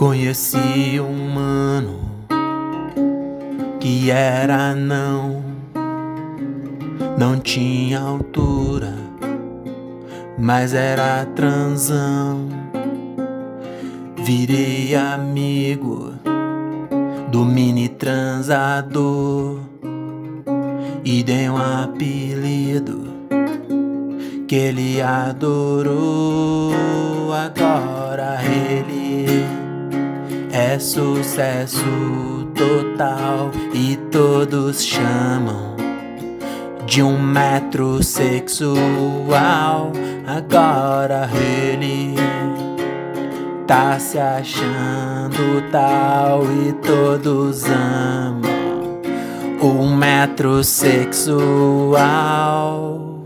Conheci um mano que era não, não tinha altura, mas era transão. Virei amigo do mini transador e dei um apelido que ele adorou. Agora ele é sucesso total e todos chamam de um metrosexual. Agora ele tá se achando tal e todos amam um metrosexual.